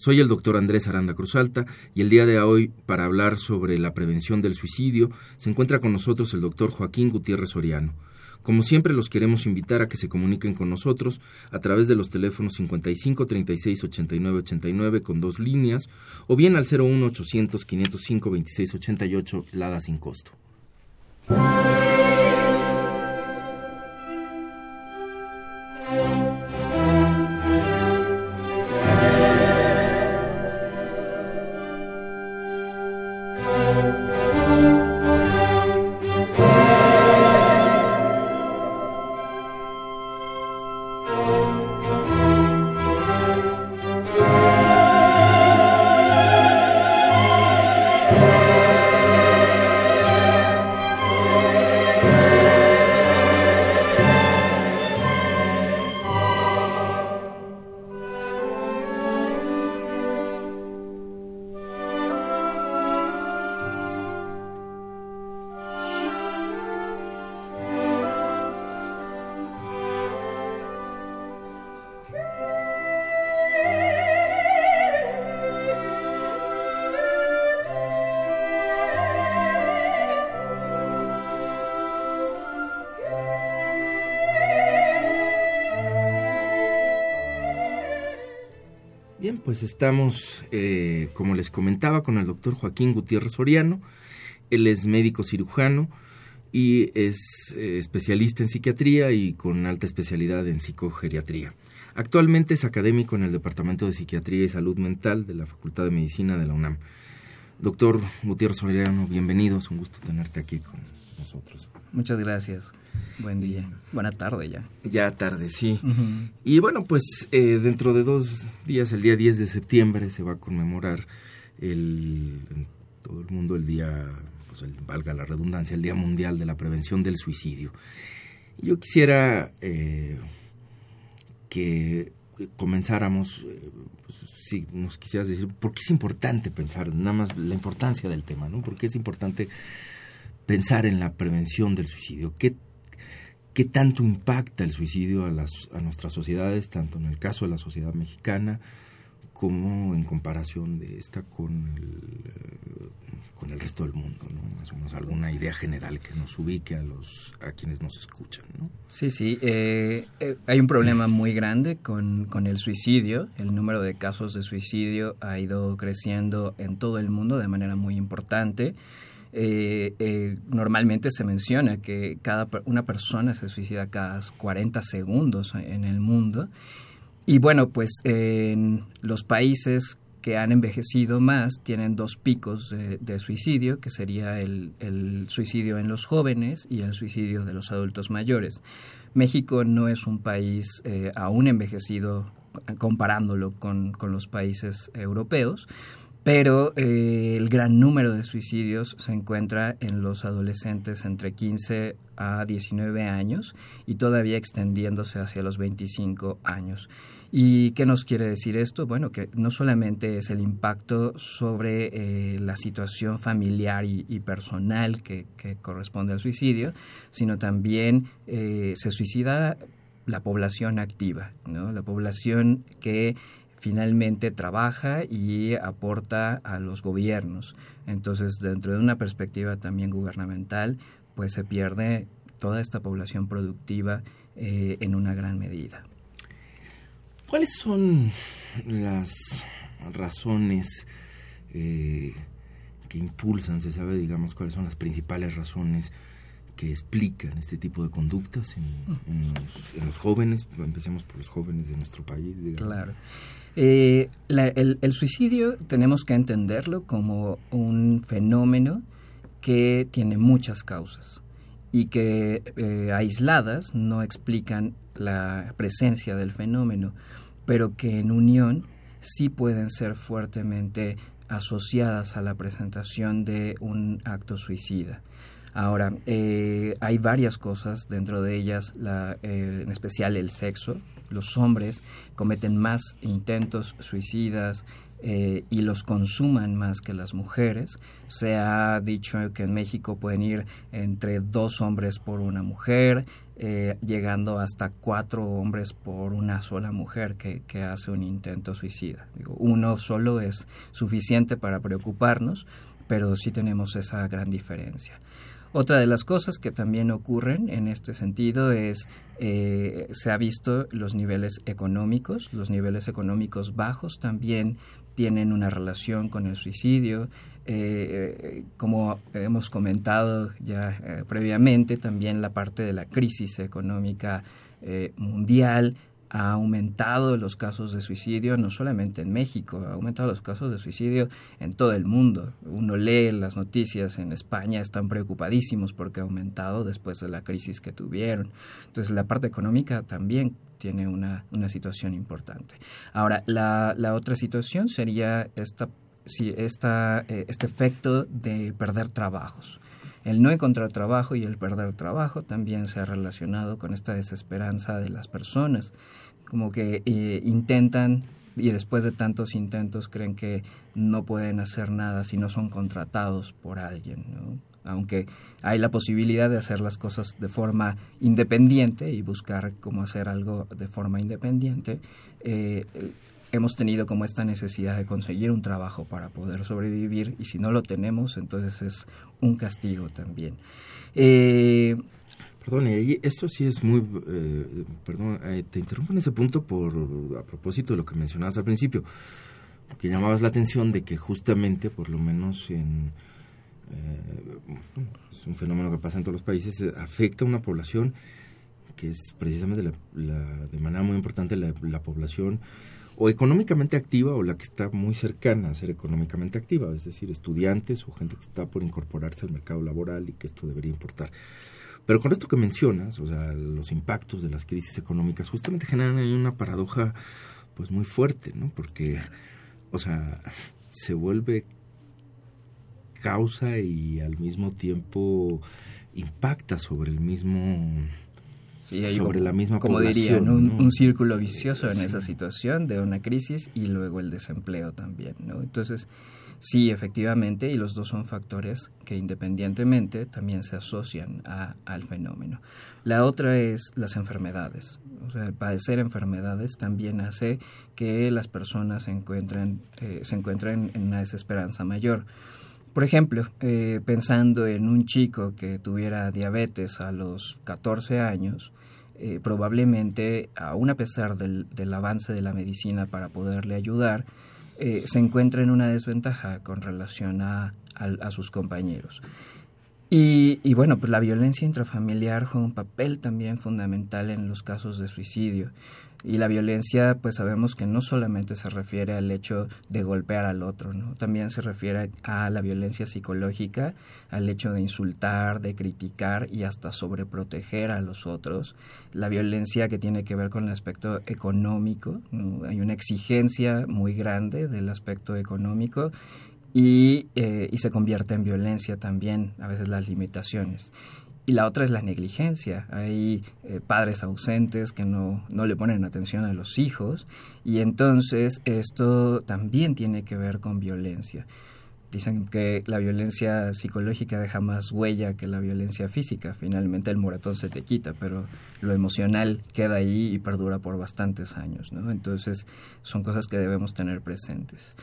Soy el doctor Andrés Aranda Cruzalta y el día de hoy, para hablar sobre la prevención del suicidio, se encuentra con nosotros el doctor Joaquín Gutiérrez Soriano. Como siempre, los queremos invitar a que se comuniquen con nosotros a través de los teléfonos 55 36 89 89 con dos líneas o bien al 01 800 505 26 88 Lada sin costo. Pues estamos, eh, como les comentaba, con el doctor Joaquín Gutiérrez Soriano. Él es médico cirujano y es eh, especialista en psiquiatría y con alta especialidad en psicogeriatría. Actualmente es académico en el Departamento de Psiquiatría y Salud Mental de la Facultad de Medicina de la UNAM. Doctor Gutiérrez Soriano, bienvenido, es un gusto tenerte aquí con nosotros. Muchas gracias. Buen día. Buena tarde ya. Ya tarde, sí. Y bueno, pues eh, dentro de dos días, el día 10 de septiembre, se va a conmemorar el, en todo el mundo el día, pues valga la redundancia, el Día Mundial de la Prevención del Suicidio. Yo quisiera eh, que comenzáramos, eh, pues, si nos quisieras decir, ¿por qué es importante pensar, nada más la importancia del tema, ¿no? ¿Por qué es importante pensar en la prevención del suicidio? ¿Qué qué tanto impacta el suicidio a, las, a nuestras sociedades, tanto en el caso de la sociedad mexicana como en comparación de esta con el, eh, con el resto del mundo, ¿no? Más o menos alguna idea general que nos ubique a los a quienes nos escuchan. Sí, sí. Eh, eh, hay un problema muy grande con, con el suicidio. El número de casos de suicidio ha ido creciendo en todo el mundo de manera muy importante. Eh, normalmente se menciona que cada una persona se suicida cada 40 segundos en el mundo. Y bueno, pues en los países que han envejecido más tienen dos picos de, suicidio, que sería el, suicidio en los jóvenes y el suicidio de los adultos mayores. México no es un país eh, aún envejecido comparándolo con, con los países europeos, pero eh, el gran número de suicidios se encuentra en los adolescentes entre 15 a 19 años y todavía extendiéndose hacia los 25 años. ¿Y qué nos quiere decir esto? Bueno, que no solamente es el impacto sobre eh, la situación familiar y, personal que, corresponde al suicidio, sino también eh, se suicida la población activa, ¿no? la población que finalmente trabaja y aporta a los gobiernos. Entonces, dentro de una perspectiva también gubernamental, pues se pierde toda esta población productiva eh, en una gran medida. ¿Cuáles son las razones eh, que impulsan, se sabe, digamos, cuáles son las principales razones que explican este tipo de conductas en, los, jóvenes. Empecemos por los jóvenes de nuestro país. Claro. Eh, el, suicidio tenemos que entenderlo como un fenómeno que tiene muchas causas y que eh, aisladas no explican la presencia del fenómeno, pero que en unión sí pueden ser fuertemente asociadas a la presentación de un acto suicida. Ahora, eh, hay varias cosas, dentro de ellas, la, eh, en especial el sexo. Los hombres cometen más intentos suicidas eh, y los consuman más que las mujeres. Se ha dicho que en México pueden ir entre dos hombres por una mujer, eh, llegando hasta cuatro hombres por una sola mujer que, que hace un intento suicida. Uno solo es suficiente para preocuparnos, pero sí tenemos esa gran diferencia. Otra de las cosas que también ocurren en este sentido es, eh, se ha visto los niveles económicos, los niveles económicos bajos también tienen una relación con el suicidio. Eh, como hemos comentado ya eh, previamente, también la parte de la crisis económica mundial ha aumentado los casos de suicidio, no solamente en México, ha aumentado los casos de suicidio en todo el mundo. Uno lee las noticias en España, están preocupadísimos porque ha aumentado después de la crisis que tuvieron. Entonces la parte económica también tiene una, una situación importante. Ahora, la, la otra situación sería esta, si esta, eh, este efecto de perder trabajos. El no encontrar trabajo y el perder trabajo también se ha relacionado con esta desesperanza de las personas, como que eh, intentan y después de tantos intentos creen que no pueden hacer nada si no son contratados por alguien, aunque hay la posibilidad de hacer las cosas de forma independiente y buscar cómo hacer algo de forma independiente, eh, hemos tenido como esta necesidad de conseguir un trabajo para poder sobrevivir y si no lo tenemos, entonces es un castigo también. Eh, perdón, esto sí es muy... Eh, perdón, eh, te interrumpo en ese punto por a propósito de lo que mencionabas al principio, que llamabas la atención de que justamente, por lo menos en... es un fenómeno que pasa en todos los países, afecta a una población que es precisamente la, de manera muy importante la, la población o económicamente activa o la que está muy cercana a ser económicamente activa, es decir, estudiantes o gente que está por incorporarse al mercado laboral y que esto debería importar. Pero con esto que mencionas, o sea, los impactos de las crisis económicas justamente generan ahí una paradoja pues muy fuerte, ¿no? Porque, o sea, se vuelve causa y al mismo tiempo impacta sobre el mismo sobre la misma como dirían, un, círculo vicioso en esa situación de una crisis y luego el desempleo también, ¿no? Entonces, sí, efectivamente, y los dos son factores que independientemente también se asocian a, al fenómeno. La otra es las enfermedades. O sea, padecer enfermedades también hace que las personas se encuentren, eh, se encuentren en una desesperanza mayor. Por ejemplo, eh, pensando en un chico que tuviera diabetes a los 14 años, eh, probablemente, aún a pesar del, avance de la medicina para poderle ayudar, eh, se encuentra en una desventaja con relación a, sus compañeros. Y, y, bueno, pues la violencia intrafamiliar juega un papel también fundamental en los casos de suicidio. Y la violencia, pues sabemos que no solamente se refiere al hecho de golpear al otro, ¿no? También se refiere a la violencia psicológica, al hecho de insultar, de criticar y hasta sobreproteger a los otros. La violencia que tiene que ver con el aspecto económico, hay una exigencia muy grande del aspecto económico y, eh, y se convierte en violencia también, a veces las limitaciones y la otra es la negligencia. Hay eh, padres ausentes que no, no le ponen atención a los hijos y entonces esto también tiene que ver con violencia. Dicen que la violencia psicológica deja más huella que la violencia física. Finalmente el moratón se te quita, pero lo emocional queda ahí y perdura por bastantes años. ¿no? Entonces son cosas que debemos tener presentes.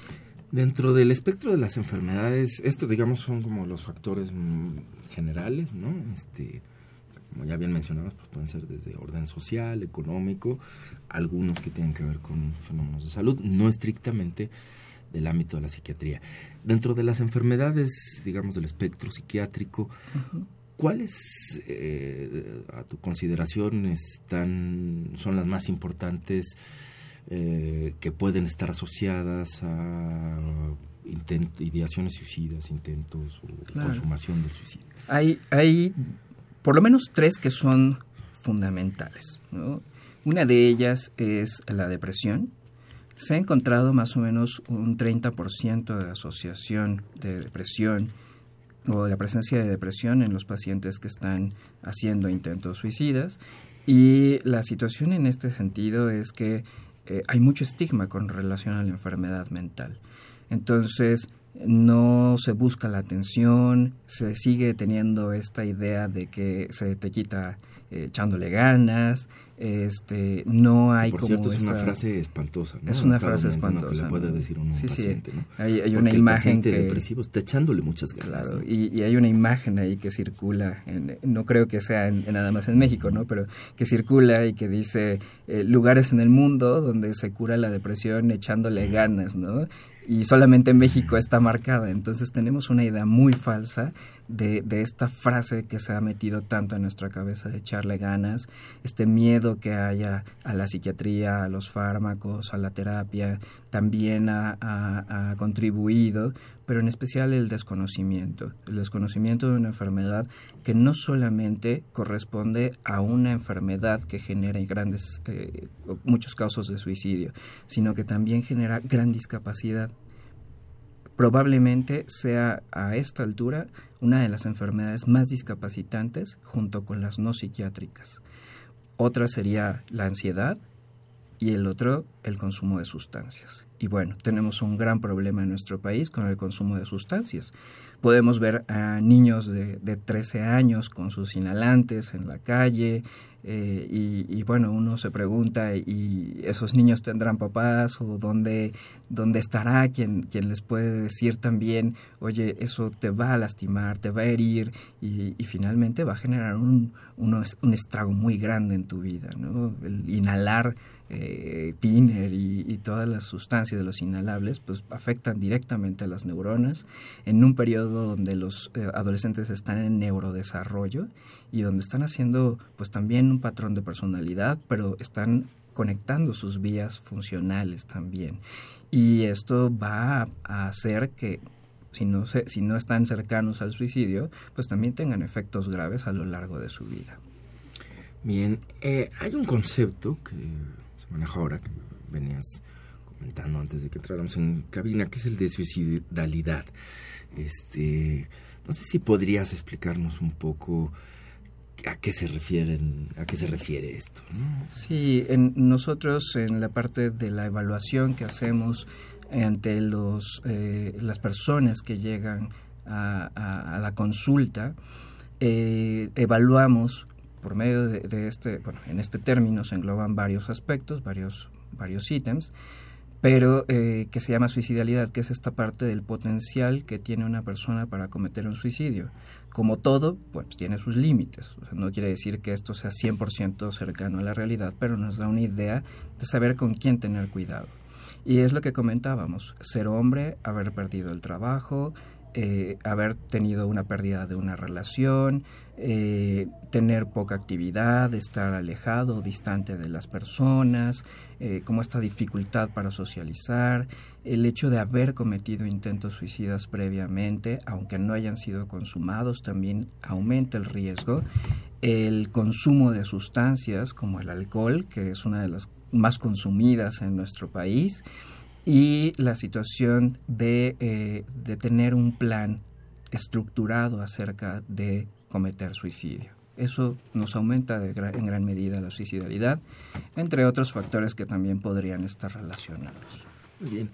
Dentro del espectro de las enfermedades, esto digamos son como los factores mm, generales, ¿no? Este, como ya bien mencionados, pues pueden ser desde orden social, económico, algunos que tienen que ver con fenómenos de salud, no estrictamente del ámbito de la psiquiatría. Dentro de las enfermedades, digamos, del espectro psiquiátrico, ¿Cuáles, eh, a tu consideración, están, son las más importantes eh, que pueden estar asociadas a ideaciones suicidas, intentos o consumación del suicidio? Hay, hay por lo menos tres que son fundamentales. Una de ellas es la depresión. Se ha encontrado más o menos un 30% de asociación de depresión o de la presencia de depresión en los pacientes que están haciendo intentos suicidas. Y la situación en este sentido es que eh, hay mucho estigma con relación a la enfermedad mental. Entonces, no se busca la atención, se sigue teniendo esta idea de que se te quita echándole ganas, este, no hay por como cierto, es una frase espantosa, ¿no? Es una frase espantosa. Que le puede decir un sí, paciente, sí. ¿no? Hay, hay una imagen el que... depresivo está echándole muchas ganas. Claro, y, y, hay una imagen ahí que circula, en, no creo que sea en, nada más en México, ¿no? Pero que circula y que dice eh, lugares en el mundo donde se cura la depresión echándole ganas, ¿no? y solamente en México está marcada. Entonces tenemos una idea muy falsa de, esta frase que se ha metido tanto en nuestra cabeza de echarle ganas, este miedo que haya a la psiquiatría, a los fármacos, a la terapia, también ha contribuido, pero en especial el desconocimiento, el desconocimiento de una enfermedad que no solamente corresponde a una enfermedad que genera grandes, eh, muchos casos de suicidio, sino que también genera gran discapacidad. Probablemente sea a esta altura una de las enfermedades más discapacitantes junto con las no psiquiátricas. Otra sería la ansiedad y el otro el consumo de sustancias. Y bueno, tenemos un gran problema en nuestro país con el consumo de sustancias. Podemos ver a niños de, de 13 años con sus inhalantes en la calle, eh, y, y, bueno, uno se pregunta, ¿y esos niños tendrán papás o dónde, dónde estará quien, quien les puede decir también, oye, eso te va a lastimar, te va a herir y, y finalmente va a generar un, un, un, estrago muy grande en tu vida, ¿no? El inhalar eh, tiner y, y, todas las sustancias de los inhalables pues afectan directamente a las neuronas. En un periodo donde los eh, adolescentes están en neurodesarrollo y donde están haciendo pues también un patrón de personalidad, pero están conectando sus vías funcionales también. Y esto va a hacer que si no, se, si no están cercanos al suicidio, pues también tengan efectos graves a lo largo de su vida. Bien, eh, hay un concepto que se maneja ahora, que venías comentando antes de que entráramos en cabina, que es el de suicidalidad. Este, no sé si podrías explicarnos un poco a qué se refieren, a qué se refiere esto. Sí, en, nosotros en la parte de la evaluación que hacemos ante los eh, las personas que llegan a, a, a la consulta, eh, evaluamos por medio de, de, este, bueno, en este término se engloban varios aspectos, varios, varios ítems, pero eh, que se llama suicidalidad, que es esta parte del potencial que tiene una persona para cometer un suicidio. Como todo, pues tiene sus límites. O sea, no quiere decir que esto sea 100% cercano a la realidad, pero nos da una idea de saber con quién tener cuidado. Y es lo que comentábamos, ser hombre, haber perdido el trabajo, eh, haber tenido una pérdida de una relación, eh, tener poca actividad, estar alejado, distante de las personas, eh, como esta dificultad para socializar, el hecho de haber cometido intentos suicidas previamente, aunque no hayan sido consumados, también aumenta el riesgo. El consumo de sustancias como el alcohol, que es una de las más consumidas en nuestro país, y la situación de, eh, de tener un plan estructurado acerca de cometer suicidio. Eso nos aumenta de en gran medida la suicidalidad, entre otros factores que también podrían estar relacionados. Bien.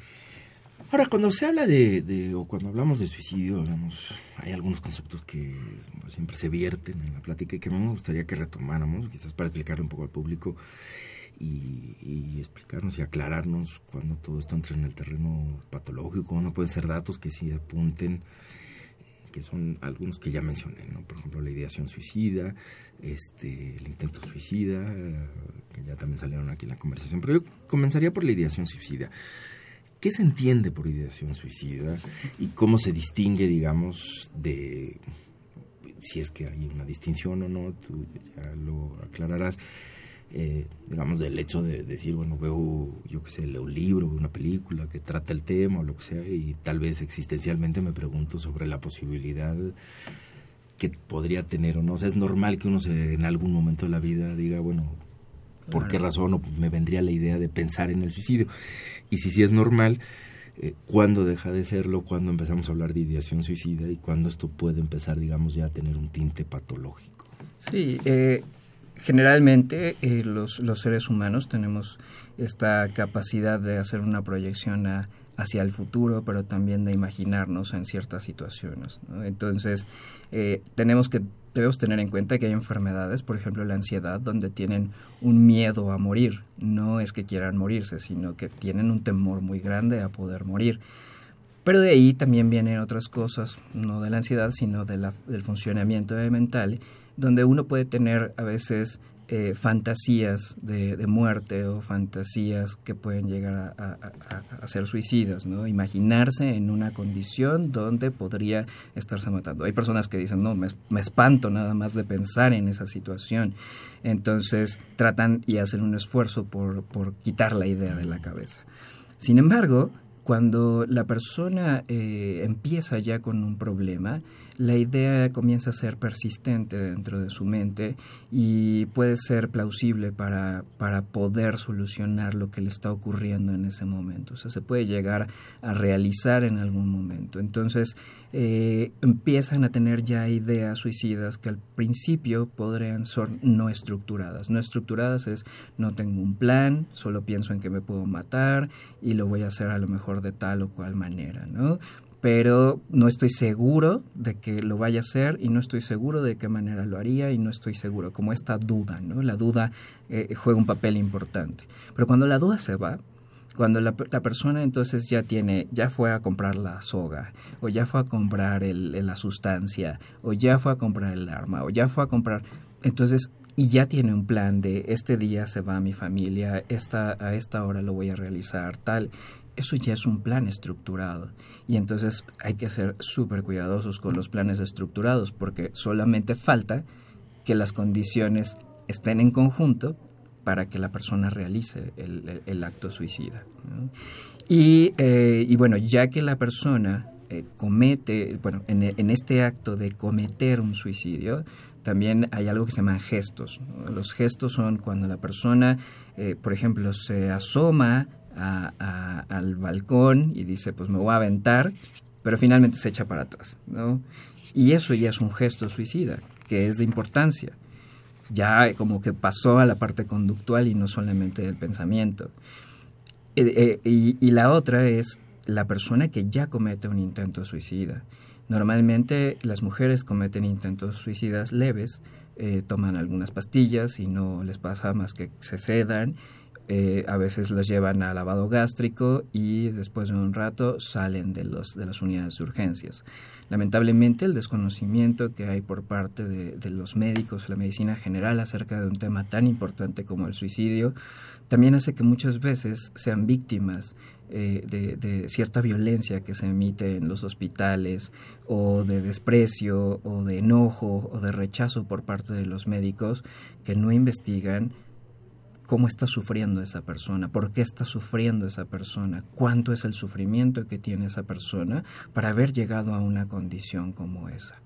Ahora, cuando se habla de, de, o cuando hablamos de suicidio, hay algunos conceptos que siempre se vierten en la plática y que me gustaría que retomáramos, quizás para explicarle un poco al público y, y, explicarnos y aclararnos cuando todo esto entra en el terreno patológico, no pueden ser datos que sí apunten que son algunos que ya mencioné, ¿no? Por ejemplo, la ideación suicida, este, el intento suicida, que ya también salieron aquí en la conversación. Pero yo comenzaría por la ideación suicida. ¿Qué se entiende por ideación suicida y cómo se distingue, digamos, de si es que hay una distinción o no, tú ya lo aclararás. Eh, digamos, del hecho de decir, bueno, veo, yo qué sé, leo un libro, veo una película que trata el tema o lo que sea, y tal vez existencialmente me pregunto sobre la posibilidad que podría tener o no. O sea, es normal que uno se, en algún momento de la vida diga, bueno, ¿por qué razón me vendría la idea de pensar en el suicidio? Y si sí es normal, eh, ¿cuándo deja de serlo? ¿Cuándo empezamos a hablar de ideación suicida? ¿Y cuándo esto puede empezar, digamos, ya a tener un tinte patológico? Sí, eh, generalmente eh, los, los, seres humanos tenemos esta capacidad de hacer una proyección hacia el futuro, pero también de imaginarnos en ciertas situaciones. Entonces, eh, tenemos que debemos tener en cuenta que hay enfermedades, por ejemplo la ansiedad, donde tienen un miedo a morir. No es que quieran morirse, sino que tienen un temor muy grande a poder morir. Pero de ahí también vienen otras cosas, no de la ansiedad, sino del funcionamiento mental donde uno puede tener a veces eh, fantasías de, muerte o fantasías que pueden llegar a, ser suicidas, ¿no? Imaginarse en una condición donde podría estarse matando. Hay personas que dicen, no, me, me espanto nada más de pensar en esa situación. Entonces tratan y hacen un esfuerzo por, por quitar la idea de la cabeza. Sin embargo, cuando la persona eh, empieza ya con un problema, la idea comienza a ser persistente dentro de su mente y puede ser plausible para, para poder solucionar lo que le está ocurriendo en ese momento. O sea, se puede llegar a realizar en algún momento. Entonces, eh, empiezan a tener ya ideas suicidas que al principio podrían ser no estructuradas. No estructuradas es no tengo un plan, solo pienso en que me puedo matar y lo voy a hacer a lo mejor de tal o cual manera, ¿no? pero no estoy seguro de que lo vaya a hacer y no estoy seguro de qué manera lo haría y no estoy seguro, como esta duda, ¿no? La duda eh, juega un papel importante. Pero cuando la duda se va, cuando la, persona entonces ya tiene, ya fue a comprar la soga, o ya fue a comprar el, la sustancia, o ya fue a comprar el arma, o ya fue a comprar, entonces, y ya tiene un plan de este día se va mi familia, esta, a esta hora lo voy a realizar, tal, eso ya es un plan estructurado. Y entonces hay que ser súper cuidadosos con los planes estructurados porque solamente falta que las condiciones estén en conjunto para que la persona realice el, acto suicida. Y, eh, y, bueno, ya que la persona eh, comete, bueno, en, este acto de cometer un suicidio, también hay algo que se llaman gestos. Los gestos son cuando la persona, eh, por ejemplo, se asoma al balcón y dice, pues me voy a aventar, pero finalmente se echa para atrás, ¿no? Y eso ya es un gesto suicida, que es de importancia. Ya como que pasó a la parte conductual y no solamente del pensamiento. Eh, eh, y, la otra es la persona que ya comete un intento suicida. Normalmente las mujeres cometen intentos suicidas leves, eh, toman algunas pastillas y no les pasa más que se sedan eh, a veces los llevan a lavado gástrico y después de un rato salen de, los, de las unidades de urgencias. Lamentablemente el desconocimiento que hay por parte de, los médicos, la medicina general acerca de un tema tan importante como el suicidio, también hace que muchas veces sean víctimas eh, de, de, cierta violencia que se emite en los hospitales o de desprecio o de enojo o de rechazo por parte de los médicos que no investigan cómo está sufriendo esa persona, por qué está sufriendo esa persona, cuánto es el sufrimiento que tiene esa persona para haber llegado a una condición como esa.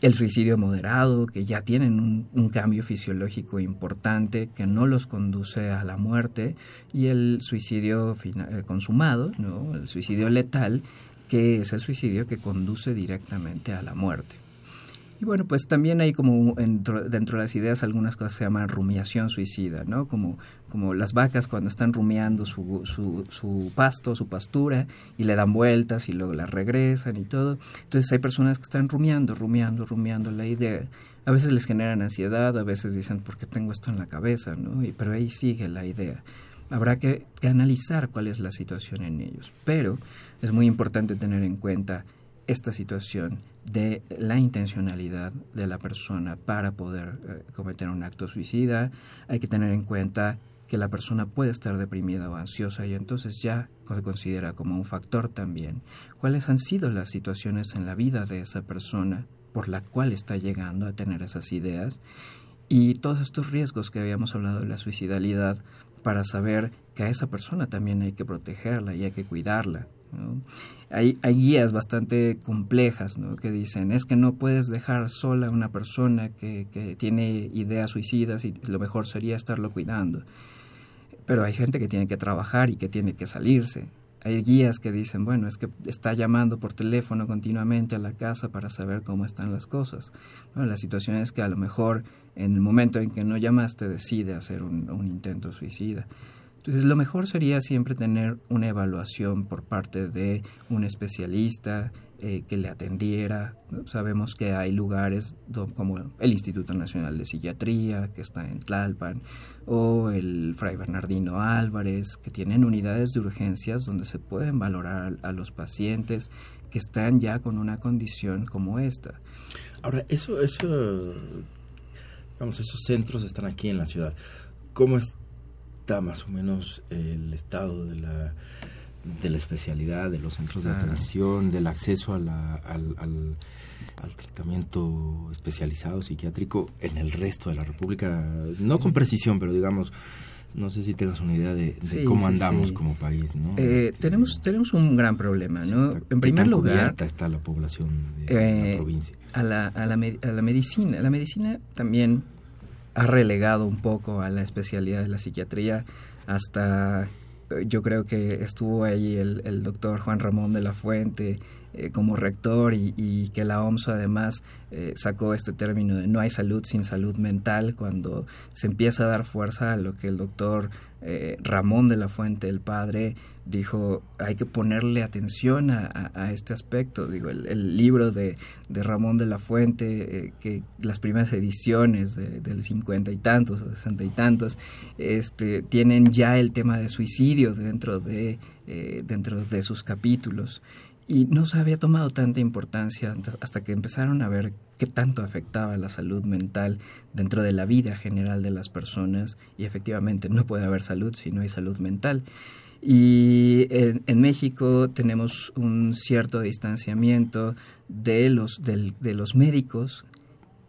El suicidio moderado, que ya tienen un, cambio fisiológico importante que no los conduce a la muerte, y el suicidio eh, consumado, ¿no? el suicidio letal, que es el suicidio que conduce directamente a la muerte. Y bueno, pues también hay como dentro, de las ideas algunas cosas se llaman rumiación suicida, ¿no? Como, como las vacas cuando están rumiando su, su, su pasto, su pastura, y le dan vueltas y luego la regresan y todo. Entonces hay personas que están rumiando, rumiando, rumiando la idea. A veces les generan ansiedad, a veces dicen, ¿por qué tengo esto en la cabeza? ¿no? Y, pero ahí sigue la idea. Habrá que analizar cuál es la situación en ellos. Pero es muy importante tener en cuenta esta situación de la intencionalidad de la persona para poder eh, cometer un acto suicida. Hay que tener en cuenta que la persona puede estar deprimida o ansiosa y entonces ya se considera como un factor también. ¿Cuáles han sido las situaciones en la vida de esa persona por la cual está llegando a tener esas ideas y todos estos riesgos que habíamos hablado de la suicidalidad para saber que a esa persona también hay que protegerla y hay que cuidarla. Hay, hay, guías bastante complejas que dicen es que no puedes dejar sola a una persona que, que tiene ideas suicidas y lo mejor sería estarlo cuidando. Pero hay gente que tiene que trabajar y que tiene que salirse hay guías que dicen, bueno, es que está llamando por teléfono continuamente a la casa para saber cómo están las cosas. la situación es que a lo mejor en el momento en que no llamaste decide hacer un intento suicida. Lo mejor sería siempre tener una evaluación por parte de un especialista eh, que le atendiera. Sabemos que hay lugares como el Instituto Nacional de Psiquiatría, que está en Tlalpan, o el Fray Bernardino Álvarez, que tienen unidades de urgencias donde se pueden valorar a, los pacientes que están ya con una condición como esta. Ahora, eso, eso, vamos, esos centros están aquí en la ciudad. ¿Cómo está más o menos el estado de la de la especialidad, de los centros de atención, del acceso al, al, tratamiento especializado psiquiátrico en el resto de la República, no con precisión, pero digamos, no sé si tengas una idea de, cómo andamos como país, ¿no? Eh, este, tenemos tenemos un gran problema, ¿no? en primer lugar, está la población de la eh, provincia. A la, a, la, a la medicina, la medicina también ha relegado un poco a la especialidad de la psiquiatría. Hasta yo creo que estuvo ahí el, doctor Juan Ramón de la Fuente eh, como rector y, que la OMS además eh, sacó este término de no hay salud sin salud mental cuando se empieza a dar fuerza a lo que el doctor eh, Ramón de la Fuente, el padre, dijo hay que ponerle atención a, este aspecto. Digo, el, libro de, de, Ramón de la Fuente, que las primeras ediciones del cincuenta y tantos o sesenta y tantos, este, tienen ya el tema de suicidio dentro de, dentro de sus capítulos. Y no se había tomado tanta importancia hasta que empezaron a ver qué tanto afectaba la salud mental dentro de la vida general de las personas y efectivamente no puede haber salud si no hay salud mental. Y en, México tenemos un cierto distanciamiento de los, de los médicos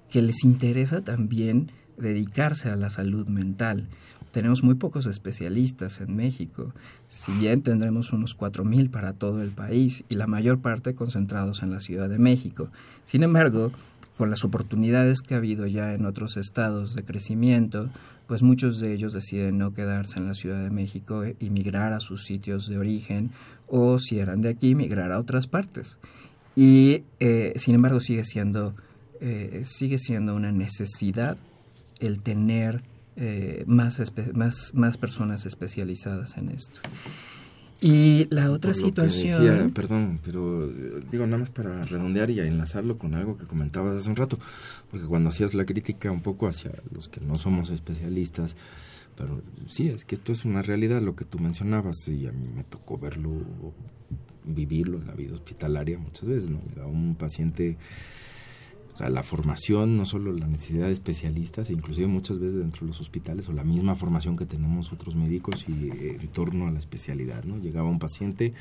que les interesa también dedicarse a la salud mental tenemos muy pocos especialistas en México, si bien tendremos unos 4.000 para todo el país y la mayor parte concentrados en la Ciudad de México. Sin embargo, con las oportunidades que ha habido ya en otros estados de crecimiento, pues muchos de ellos deciden no quedarse en la Ciudad de México y migrar a sus sitios de origen o si eran de aquí, migrar a otras partes. Y eh, sin embargo sigue siendo, eh, sigue siendo una necesidad el tener eh, más, más, más personas especializadas en esto. Y la otra situación... perdón, pero digo nada más para redondear y enlazarlo con algo que comentabas hace un rato, porque cuando hacías la crítica un poco hacia los que no somos especialistas, pero sí, es que esto es una realidad, lo que tú mencionabas, y a mí me tocó verlo, vivirlo en la vida hospitalaria muchas veces, ¿no? Llegaba un paciente sea, la formación, no solo la necesidad de especialistas, inclusive muchas veces dentro de los hospitales, o la misma formación que tenemos otros médicos y eh, en torno a la especialidad, ¿no? Llegaba un paciente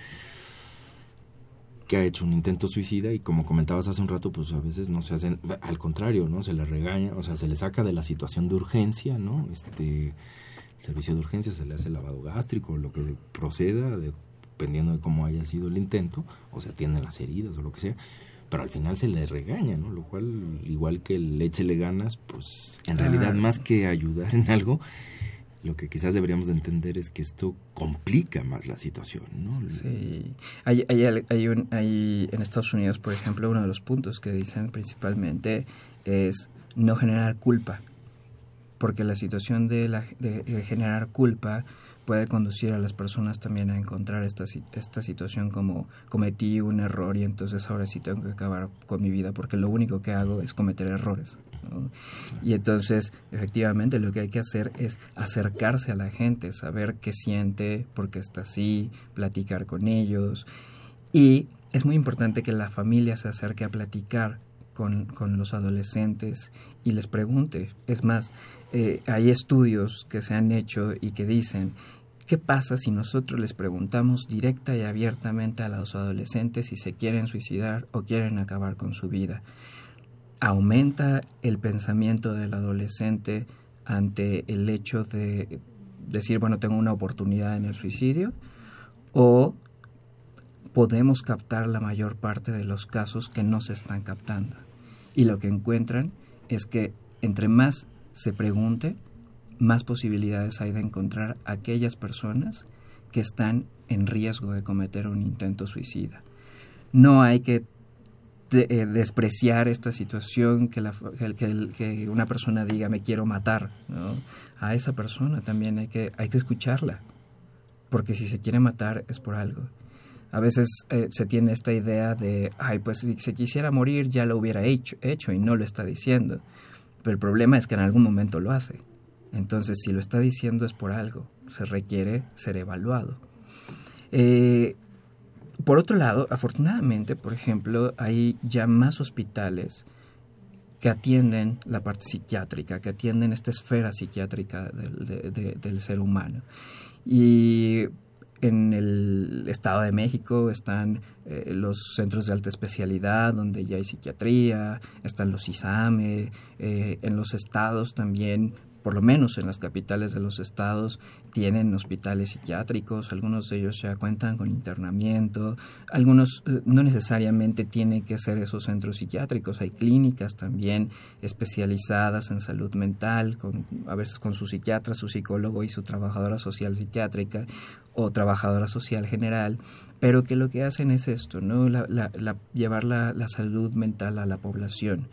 que ha hecho un intento suicida y como comentabas hace un rato, pues a veces no se hacen, al contrario, ¿no? Se le regaña, o sea, se le saca de la situación de urgencia, ¿no? Este servicio de urgencia se le hace lavado gástrico, lo que proceda, dependiendo de cómo haya sido el intento, o se atienden las heridas o lo que sea pero al final se le regaña, ¿no? Lo cual, igual que el le ganas, pues en realidad más que ayudar en algo, lo que quizás deberíamos de entender es que esto complica más la situación, ¿no? Sí. Hay, hay, hay, un, hay en Estados Unidos, por ejemplo, uno de los puntos que dicen principalmente es no generar culpa, porque la situación de, la, de generar culpa puede conducir a las personas también a encontrar esta, esta situación como cometí un error y entonces ahora sí tengo que acabar con mi vida porque lo único que hago es cometer errores. Y entonces, efectivamente, lo que hay que hacer es acercarse a la gente, saber qué siente, por qué está así, platicar con ellos. Y es muy importante que la familia se acerque a platicar con, con los adolescentes y les pregunte. Es más, eh, hay estudios que se han hecho y que dicen ¿Qué pasa si nosotros les preguntamos directa y abiertamente a los adolescentes si se quieren suicidar o quieren acabar con su vida? aumenta el pensamiento del adolescente ante el hecho de decir, bueno, tengo una oportunidad en el suicidio, o podemos captar la mayor parte de los casos que no se están captando. Y lo que encuentran es que entre más se pregunte, más posibilidades hay de encontrar aquellas personas que están en riesgo de cometer un intento suicida. No hay que eh, despreciar esta situación, que, que, una persona diga me quiero matar. A esa persona también hay que, hay que escucharla, porque si se quiere matar es por algo. A veces eh, se tiene esta idea de, ay, pues si se quisiera morir ya lo hubiera hecho, hecho y no lo está diciendo. Pero el problema es que en algún momento lo hace. Entonces, si lo está diciendo es por algo, se requiere ser evaluado. Eh, por otro lado, afortunadamente, por ejemplo, hay ya más hospitales que atienden la parte psiquiátrica, que atienden esta esfera psiquiátrica del, ser humano. Y en el Estado de México están eh, los centros de alta especialidad donde ya hay psiquiatría, están los ISAME, eh, en los estados también por lo menos en las capitales de los estados, tienen hospitales psiquiátricos, algunos de ellos ya cuentan con internamiento, algunos eh, no necesariamente tienen que ser esos centros psiquiátricos, hay clínicas también especializadas en salud mental, con, a veces con su psiquiatra, su psicólogo y su trabajadora social psiquiátrica o trabajadora social general, pero que lo que hacen es esto, ¿no? llevar la salud mental a la población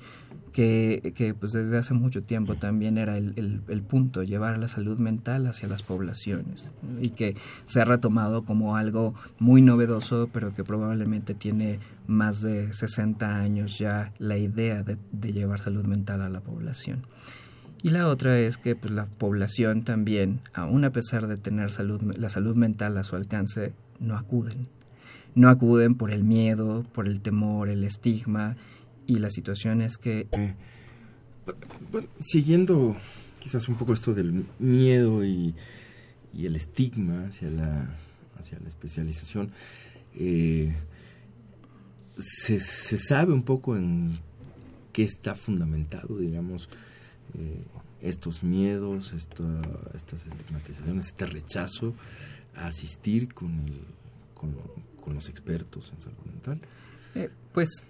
que, que pues desde hace mucho tiempo también era el, punto, llevar la salud mental hacia las poblaciones y que se ha retomado como algo muy novedoso, pero que probablemente tiene más de 60 años ya la idea de, de llevar salud mental a la población. Y la otra es que pues, la población también, aun a pesar de tener salud, la salud mental a su alcance, no acuden. No acuden por el miedo, por el temor, el estigma y la situación es que... Eh, bueno, siguiendo quizás un poco esto del miedo y, el estigma hacia la, hacia la especialización, eh, se, sabe un poco en qué está fundamentado, digamos, eh, estos miedos, estas estigmatizaciones, este rechazo a asistir con, con, los expertos en salud mental. pues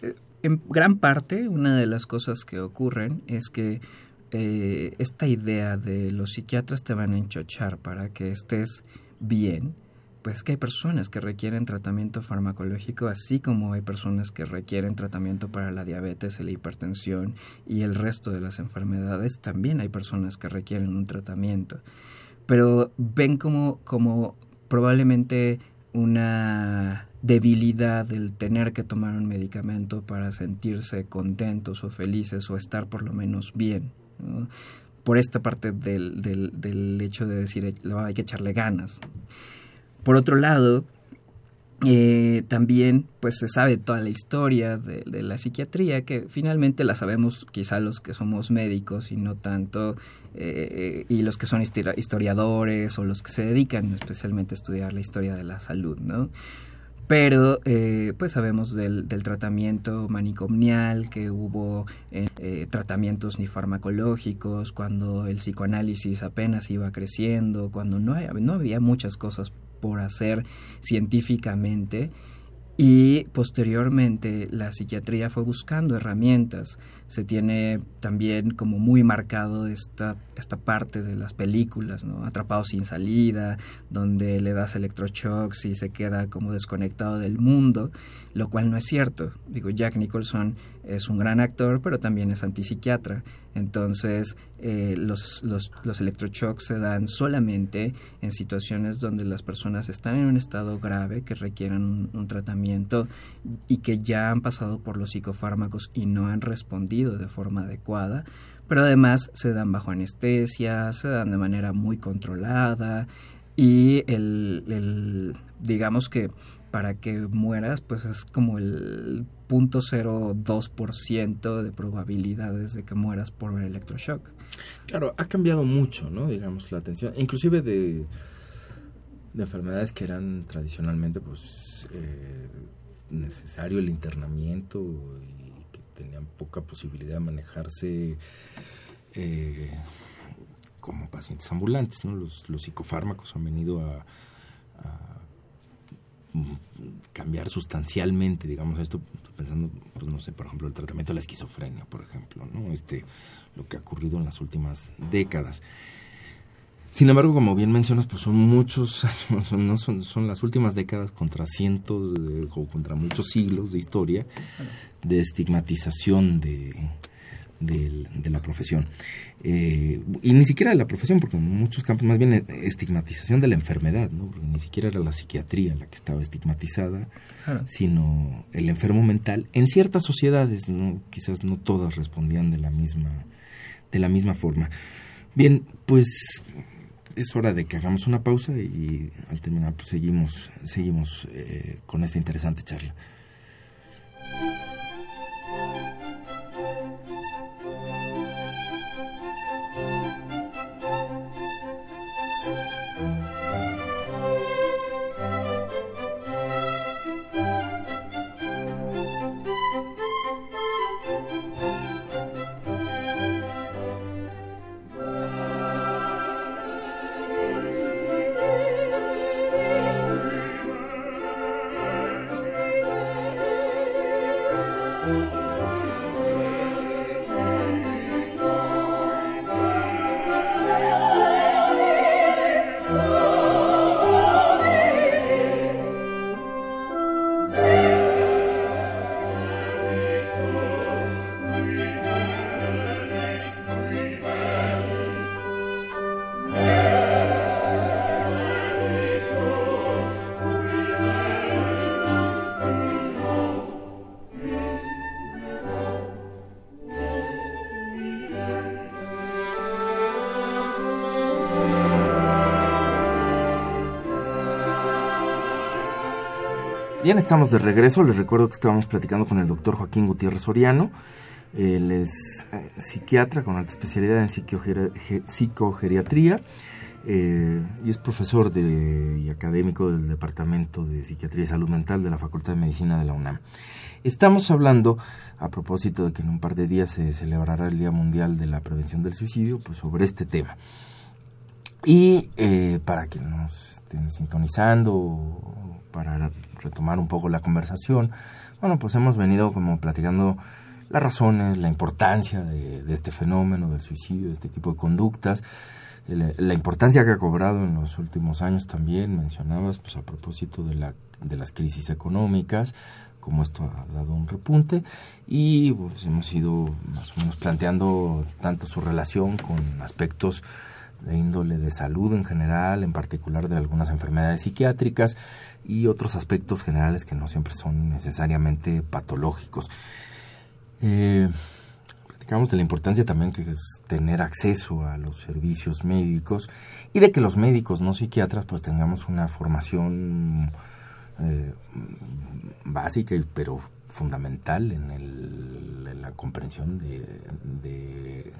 en gran parte, una de las cosas que ocurren es que eh, esta idea de los psiquiatras te van a enchochar para que estés bien, pues que hay personas que requieren tratamiento farmacológico, así como hay personas que requieren tratamiento para la diabetes, la hipertensión y el resto de las enfermedades, también hay personas que requieren un tratamiento. Pero ven como, como probablemente una debilidad del tener que tomar un medicamento para sentirse contentos o felices o estar por lo menos bien. Por esta parte del, del, hecho de decir hay que echarle ganas. Por otro lado, eh, también pues se sabe toda la historia de, la psiquiatría que finalmente la sabemos quizá los que somos médicos y no tanto eh, y los que son historiadores o los que se dedican especialmente a estudiar la historia de la salud no pero eh, pues sabemos del, tratamiento manicomnial que hubo eh, tratamientos ni farmacológicos cuando el psicoanálisis apenas iba creciendo cuando no, no había muchas cosas por hacer científicamente y posteriormente la psiquiatría fue buscando herramientas. Se tiene también como muy marcado esta, esta parte de las películas, ¿no? Atrapado sin salida, donde le das electroshocks y se queda como desconectado del mundo, lo cual no es cierto. Digo, Jack Nicholson es un gran actor, pero también es antipsiquiatra. Entonces, eh, los, los, los se dan solamente en situaciones donde las personas están en un estado grave, que requieren un, tratamiento y que ya han pasado por los psicofármacos y no han respondido de forma adecuada. Pero además se dan bajo anestesia, se dan de manera muy controlada y el, el digamos que para que mueras, pues es como el 0.02% de probabilidades de que mueras por el electroshock. Claro, ha cambiado mucho, ¿no? Digamos, la atención, inclusive de, de enfermedades que eran tradicionalmente, pues, eh, necesario el internamiento y que tenían poca posibilidad de manejarse eh, como pacientes ambulantes. ¿no? Los, los psicofármacos han venido a, cambiar sustancialmente, digamos, esto pensando, pues no sé, por ejemplo, el tratamiento de la esquizofrenia, por ejemplo, ¿no? Este, lo que ha ocurrido en las últimas décadas. Sin embargo, como bien mencionas, pues son muchos no son, son las últimas décadas contra cientos o contra muchos siglos de historia de estigmatización de, de, la profesión. Eh, y ni siquiera de la profesión, porque en muchos campos más bien estigmatización de la enfermedad, ¿no? porque ni siquiera era la psiquiatría la que estaba estigmatizada, sino el enfermo mental. En ciertas sociedades, ¿no? quizás no todas respondían de la misma, de la misma forma. Bien, pues es hora de que hagamos una pausa y al terminar pues seguimos, seguimos eh, con esta interesante charla. Bien, estamos de regreso. Les recuerdo que estábamos platicando con el doctor Joaquín Gutiérrez Soriano. Él es eh, psiquiatra con alta especialidad en psicogeriatría eh, y es profesor de, y académico del Departamento de Psiquiatría y Salud Mental de la Facultad de Medicina de la UNAM. Estamos hablando, a propósito de que en un par de días se celebrará el Día Mundial de la Prevención del Suicidio, pues sobre este tema. Y eh, para que nos estén sintonizando, para retomar un poco la conversación, bueno, pues hemos venido como platicando las razones, la importancia de, este fenómeno del suicidio, de este tipo de conductas, la, importancia que ha cobrado en los últimos años también, mencionabas, pues a propósito de, la, de las crisis económicas, como esto ha dado un repunte, y pues hemos ido más o menos planteando tanto su relación con aspectos de índole de salud en general, en particular de algunas enfermedades psiquiátricas y otros aspectos generales que no siempre son necesariamente patológicos. Eh, platicamos de la importancia también que es tener acceso a los servicios médicos y de que los médicos no psiquiatras pues tengamos una formación eh, básica pero fundamental en, el, la comprensión de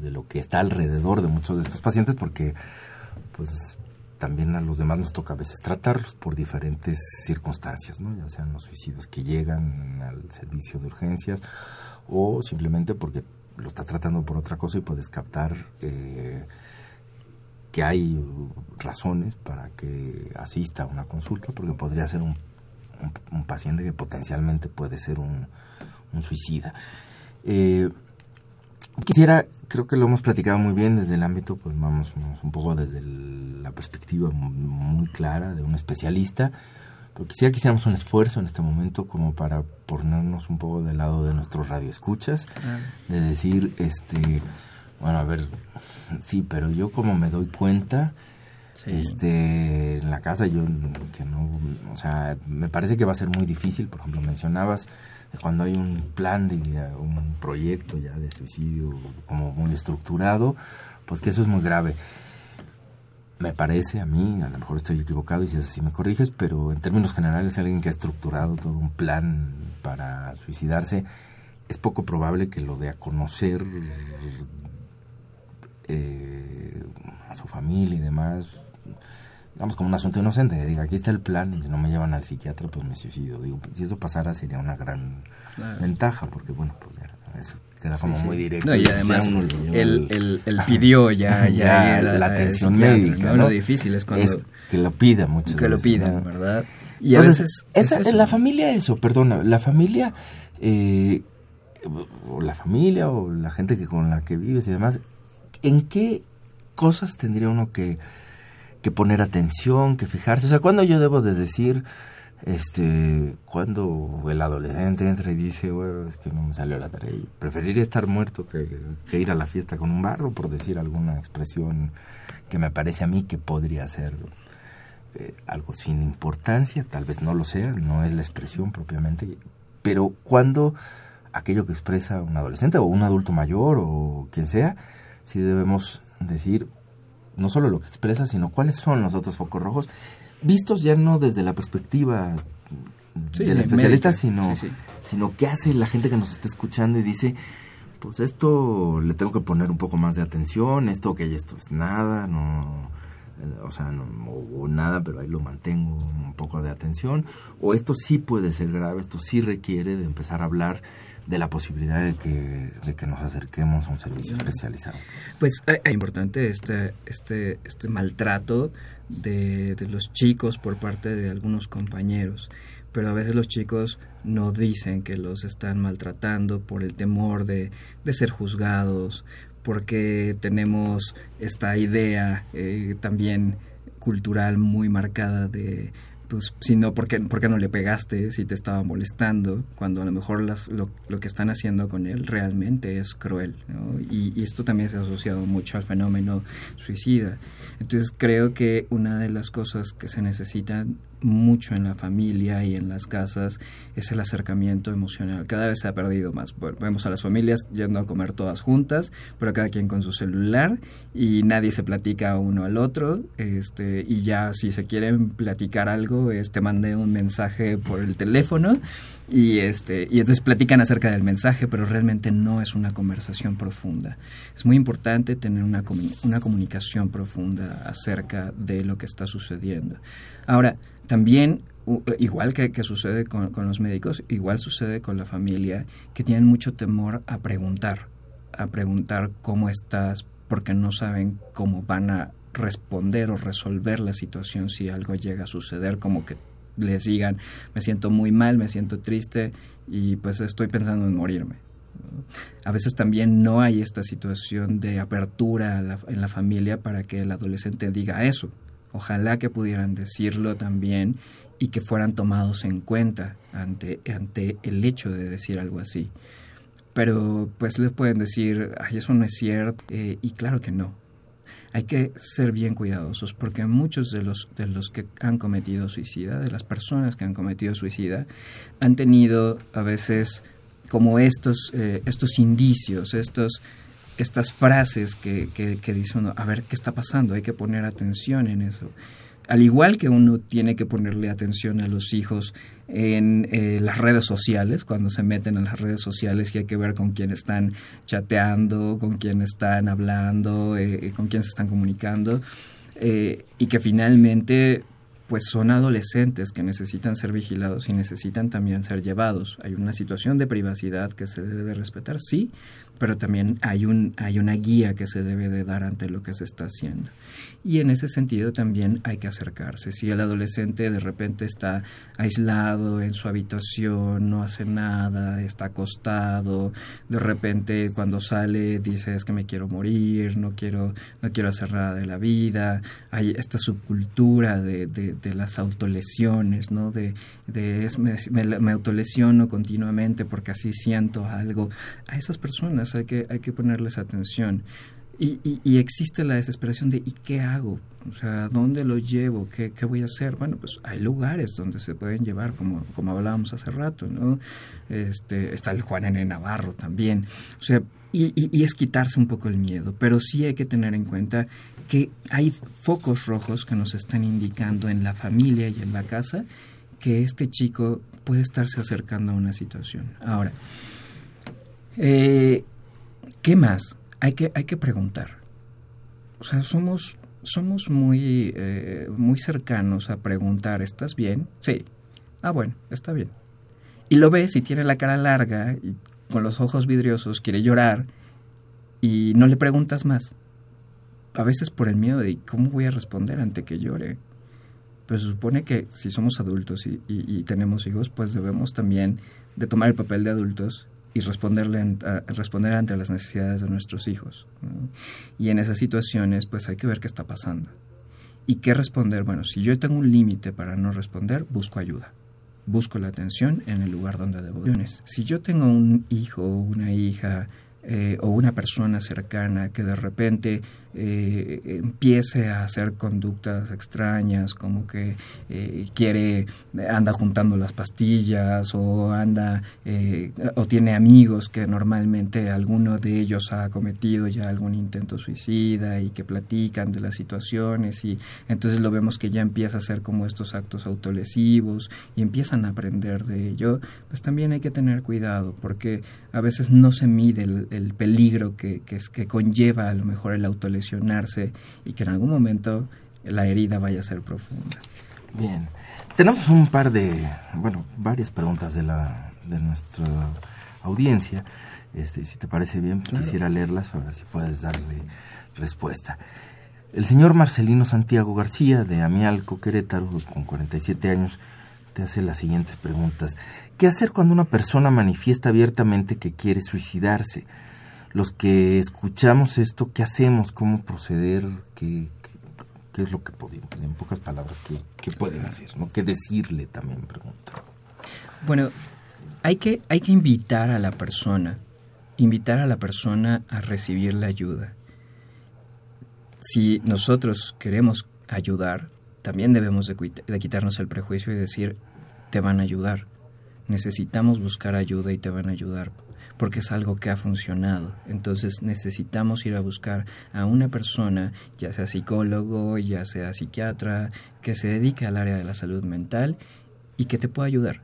lo que está alrededor de muchos de estos pacientes porque pues también a los demás nos toca a veces tratarlos por diferentes circunstancias, ¿no? ya sean los suicidas que llegan al servicio de urgencias o simplemente porque lo está tratando por otra cosa y puedes captar eh, que hay razones para que asista a una consulta porque podría ser un, un, paciente que potencialmente puede ser un, un suicida. Eh, Quisiera, creo que lo hemos platicado muy bien desde el ámbito, pues vamos, un poco desde la perspectiva muy clara de un especialista, pero quisiera que hiciéramos un esfuerzo en este momento como para ponernos un poco del lado de nuestros radioescuchas, de decir, este, bueno, a ver, sí, pero yo como me doy cuenta, este, en la casa yo que no, o sea, me parece que va a ser muy difícil, por ejemplo, mencionabas cuando hay un plan de un proyecto ya de suicidio como muy estructurado, pues que eso es muy grave. Me parece a mí, a lo mejor estoy equivocado y si es así me corriges, pero en términos generales alguien que ha estructurado todo un plan para suicidarse, es poco probable que lo dé a conocer eh, a su familia y demás digamos, como un asunto inocente, diga, aquí está el plan y si no me llevan al psiquiatra, pues me suicido. Digo, si eso pasara sería una gran ventaja, porque bueno, pues ya, eso queda como muy directo. y además, él, el, pidió ya, ya, la, atención médica. ¿no? Lo difícil es cuando... que lo pida muchas Que lo pida, ¿verdad? Y Entonces, veces... Esa, la familia eso, perdona, la familia... Eh, o la familia o la gente que con la que vives y demás, ¿en qué cosas tendría uno que que poner atención, que fijarse. O sea, cuando yo debo de decir, este, cuando el adolescente entra y dice, bueno, es que no me salió la tarea, preferiría estar muerto que, ir a la fiesta con un barro, por decir alguna expresión que me parece a mí que podría ser eh, algo sin importancia, tal vez no lo sea, no es la expresión propiamente, pero cuando aquello que expresa un adolescente o un adulto mayor o quien sea, si debemos decir, no solo lo que expresa, sino cuáles son los otros focos rojos, vistos ya no desde la perspectiva del especialista, sino, sino qué hace la gente que nos está escuchando y dice, pues esto le tengo que poner un poco más de atención, esto que esto es nada, no, o sea, no, o nada, pero ahí lo mantengo un poco de atención, o esto sí puede ser grave, esto sí requiere de empezar a hablar de la posibilidad de que, de que nos acerquemos a un servicio especializado. Pues es importante este, este, este maltrato de, de, los chicos por parte de algunos compañeros, pero a veces los chicos no dicen que los están maltratando por el temor de, de ser juzgados, porque tenemos esta idea eh, también cultural muy marcada de pues si no, ¿por qué, no le pegaste si te estaba molestando? Cuando a lo mejor las, lo, lo, que están haciendo con él realmente es cruel. Y, y, esto también se ha asociado mucho al fenómeno suicida. Entonces creo que una de las cosas que se necesitan mucho en la familia y en las casas es el acercamiento emocional. Cada vez se ha perdido más. vemos a las familias yendo a comer todas juntas, pero cada quien con su celular y nadie se platica uno al otro. Este, y ya si se quieren platicar algo, este, mande un mensaje por el teléfono y este y entonces platican acerca del mensaje pero realmente no es una conversación profunda es muy importante tener una, una comunicación profunda acerca de lo que está sucediendo ahora también, igual que, sucede con, los médicos, igual sucede con la familia, que tienen mucho temor a preguntar, a preguntar cómo estás, porque no saben cómo van a responder o resolver la situación si algo llega a suceder, como que les digan, me siento muy mal, me siento triste y pues estoy pensando en morirme. A veces también no hay esta situación de apertura en la familia para que el adolescente diga eso, Ojalá que pudieran decirlo también y que fueran tomados en cuenta ante, ante el hecho de decir algo así. Pero pues les pueden decir, ay, eso no es cierto, eh, y claro que no. Hay que ser bien cuidadosos porque muchos de los, de los que han cometido suicida, de las personas que han cometido suicida, han tenido a veces como estos, eh, estos indicios, estos estas frases que, que, que dice uno, a ver, ¿qué está pasando? Hay que poner atención en eso. Al igual que uno tiene que ponerle atención a los hijos en eh, las redes sociales, cuando se meten en las redes sociales y hay que ver con quién están chateando, con quién están hablando, eh, con quién se están comunicando, eh, y que finalmente pues son adolescentes que necesitan ser vigilados y necesitan también ser llevados. Hay una situación de privacidad que se debe de respetar, sí, pero también hay, un, hay una guía que se debe de dar ante lo que se está haciendo. Y en ese sentido también hay que acercarse. Si el adolescente de repente está aislado en su habitación, no hace nada, está acostado, de repente cuando sale dice es que me quiero morir, no quiero, no quiero hacer nada de la vida, hay esta subcultura de, de, las autolesiones, ¿no? De, de me, me autolesiono continuamente porque así siento algo. A esas personas hay que, hay que ponerles atención. Y, existe la desesperación de ¿y qué hago? O sea, ¿dónde lo llevo? ¿Qué, ¿Qué, voy a hacer? Bueno, pues hay lugares donde se pueden llevar, como, como hablábamos hace rato, ¿no? Este, está el Juan N. Navarro también. O sea, y, y, es quitarse un poco el miedo, pero sí hay que tener en cuenta que hay focos rojos que nos están indicando en la familia y en la casa que este chico puede estarse acercando a una situación. Ahora, eh, ¿Qué más? Hay que, hay que preguntar. O sea, somos, somos muy, eh, muy cercanos a preguntar, ¿estás bien? Sí. Ah, bueno, está bien. Y lo ves y tiene la cara larga y con los ojos vidriosos, quiere llorar y no le preguntas más. A veces por el miedo de cómo voy a responder ante que llore. Pero se supone que si somos adultos y, tenemos hijos, pues debemos también de tomar el papel de adultos y responderle responder ante las necesidades de nuestros hijos. Y en esas situaciones, pues hay que ver qué está pasando. ¿Y qué responder? Bueno, si yo tengo un límite para no responder, busco ayuda busco la atención en el lugar donde debo. Si yo tengo un hijo o una hija eh, o una persona cercana que de repente eh, empiece a hacer conductas extrañas, como que eh, quiere, anda juntando las pastillas o anda, o tiene amigos que normalmente alguno de ellos ha cometido ya algún intento suicida y que platican de las situaciones y entonces lo vemos que ya empieza a hacer como estos actos autolesivos y empiezan a aprender de ello, pues también hay que tener cuidado porque a veces no se mide el, peligro que, que, que conlleva a lo mejor el autolesivo y que en algún momento la herida vaya a ser profunda. Bien, tenemos un par de, bueno, varias preguntas de, la, de nuestra audiencia. Este, si te parece bien, quisiera leerlas a ver si puedes darle respuesta. El señor Marcelino Santiago García, de Amialco, Querétaro, con 47 años, te hace las siguientes preguntas. ¿Qué hacer cuando una persona manifiesta abiertamente que quiere suicidarse? los que escuchamos esto, ¿qué hacemos? ¿Cómo proceder? ¿Qué, es lo que podemos? En pocas palabras, ¿qué, pueden hacer? ¿no? ¿Qué decirle también? Pregunta. Bueno, hay que, hay que invitar a la persona, invitar a la persona a recibir la ayuda. Si nosotros queremos ayudar, también debemos de quitarnos el prejuicio y decir, te van a ayudar. Necesitamos buscar ayuda y te van a ayudar porque es algo que ha funcionado. Entonces necesitamos ir a buscar a una persona, ya sea psicólogo, ya sea psiquiatra, que se dedique al área de la salud mental y que te pueda ayudar.